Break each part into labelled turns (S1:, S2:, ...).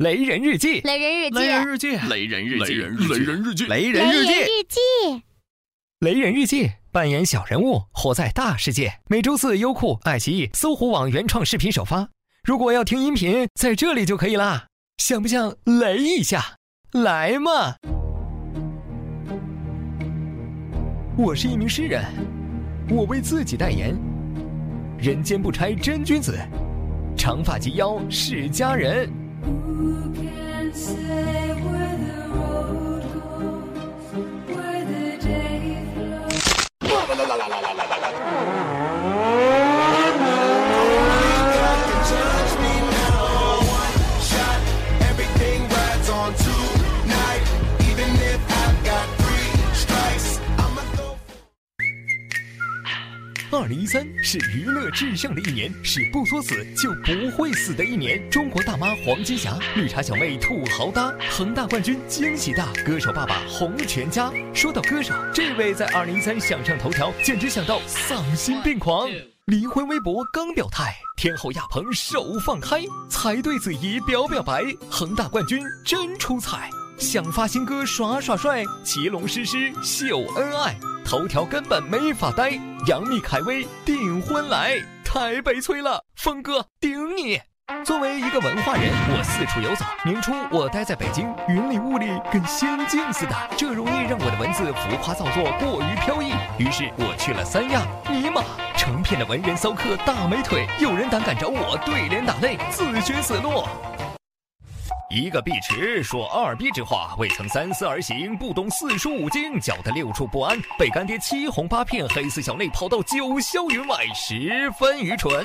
S1: 雷人日记，
S2: 雷人日记，
S3: 雷人日记，
S4: 雷人日记，
S3: 雷人日记，
S1: 雷人日记，
S2: 日记，
S1: 雷人日记，扮演小人物，活在大世界。每周四，优酷、爱奇艺、搜狐网原创视频首发。如果要听音频，在这里就可以啦。想不想雷一下？来嘛！我是一名诗人，我为自己代言。人间不拆真君子，长发及腰是佳人。
S5: Who can say where the road goes, where the day flows?
S1: 二零一三是娱乐至上的一年，是不作死就不会死的一年。中国大妈黄金霞，绿茶小妹土豪搭，恒大冠军惊喜大，歌手爸爸红全家。说到歌手，这位在二零一三想上头条，简直想到丧心病狂。离婚微博刚表态，天后亚鹏手放开，才对子怡表表白，恒大冠军真出彩。想发新歌耍耍帅，骑龙诗诗秀恩爱，头条根本没法待。杨幂凯威订婚来，太悲催了，峰哥顶你！作为一个文化人，我四处游走。年初我待在北京，云里雾里，跟仙境似的，这容易让我的文字浮夸造作，过于飘逸。于是我去了三亚，尼玛，成片的文人骚客大美腿，有人胆敢找我对联打擂，自寻死路。一个碧池说二逼之话，未曾三思而行，不懂四书五经，搅得六处不安，被干爹七哄八骗，黑丝小内跑到九霄云外，十分愚蠢。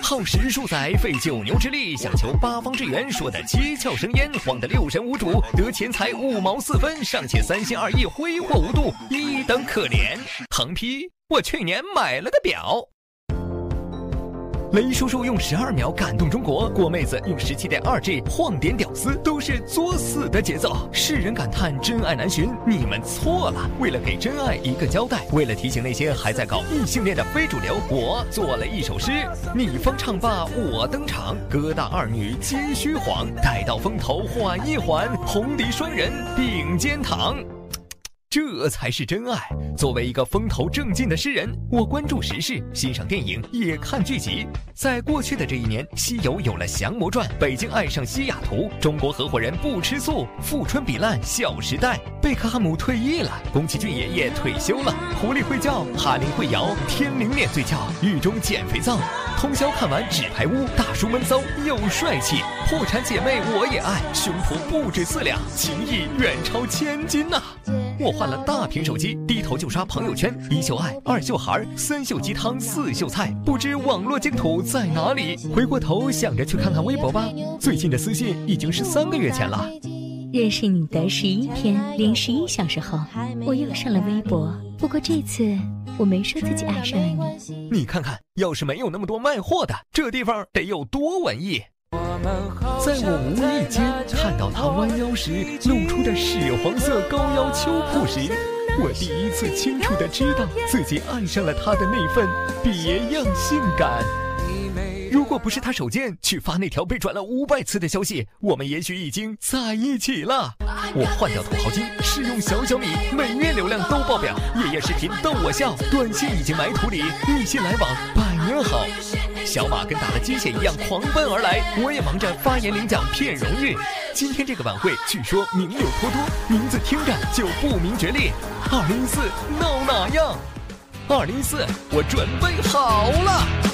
S1: 耗时数载，费九牛之力，想求八方之援，说的七窍生烟，慌得六神无主，得钱财五毛四分，尚且三心二意，挥霍无度，一等可怜。横批：我去年买了个表。雷叔叔用十二秒感动中国，郭妹子用十七点二 G 晃点屌丝，都是作死的节奏。世人感叹真爱难寻，你们错了。为了给真爱一个交代，为了提醒那些还在搞异性恋的非主流，我做了一首诗：你方唱罢我登场，哥大二女皆虚晃，待到风头缓一缓，红迪双人并肩躺。这才是真爱。作为一个风头正劲的诗人，我关注时事，欣赏电影，也看剧集。在过去的这一年，西游有了《降魔传》，北京爱上西雅图，中国合伙人不吃素，富春比烂，小时代，贝克汉姆退役了，宫崎骏爷爷退休了，狐狸会叫，哈林会摇，天灵脸对叫，狱中捡肥皂。通宵看完《纸牌屋》，大叔闷骚又帅气，破产姐妹我也爱，胸脯不止四两，情谊远超千金呐、我换了大屏手机，低头就刷朋友圈，一秀爱，二秀孩，三秀鸡汤，四秀菜，不知网络净土在哪里。回过头想着去看看微博吧，最近的私信已经是三个月前了。
S6: 认识你的十一天零十一小时后，我又上了微博。不过这次我没说自己爱上了你。
S1: 你看看，要是没有那么多卖货的，这地方得有多文艺。在我无意间看到他弯腰时露出的屎黄色高腰秋裤时，我第一次清楚的知道自己爱上了他的那份别样性感。如果不是他手贱去发那条被转了五百次的消息，我们也许已经在一起了。我换掉土豪金，试用小小米，每月流量都爆表，夜夜视频逗我笑，短信已经埋土里，一心来往真好。小马跟打了鸡血一样狂奔而来，我也忙着发言领奖骗荣誉。今天这个晚会据说名流颇多，名字听着就不明觉厉。二零一四闹哪样？二零一四我准备好了。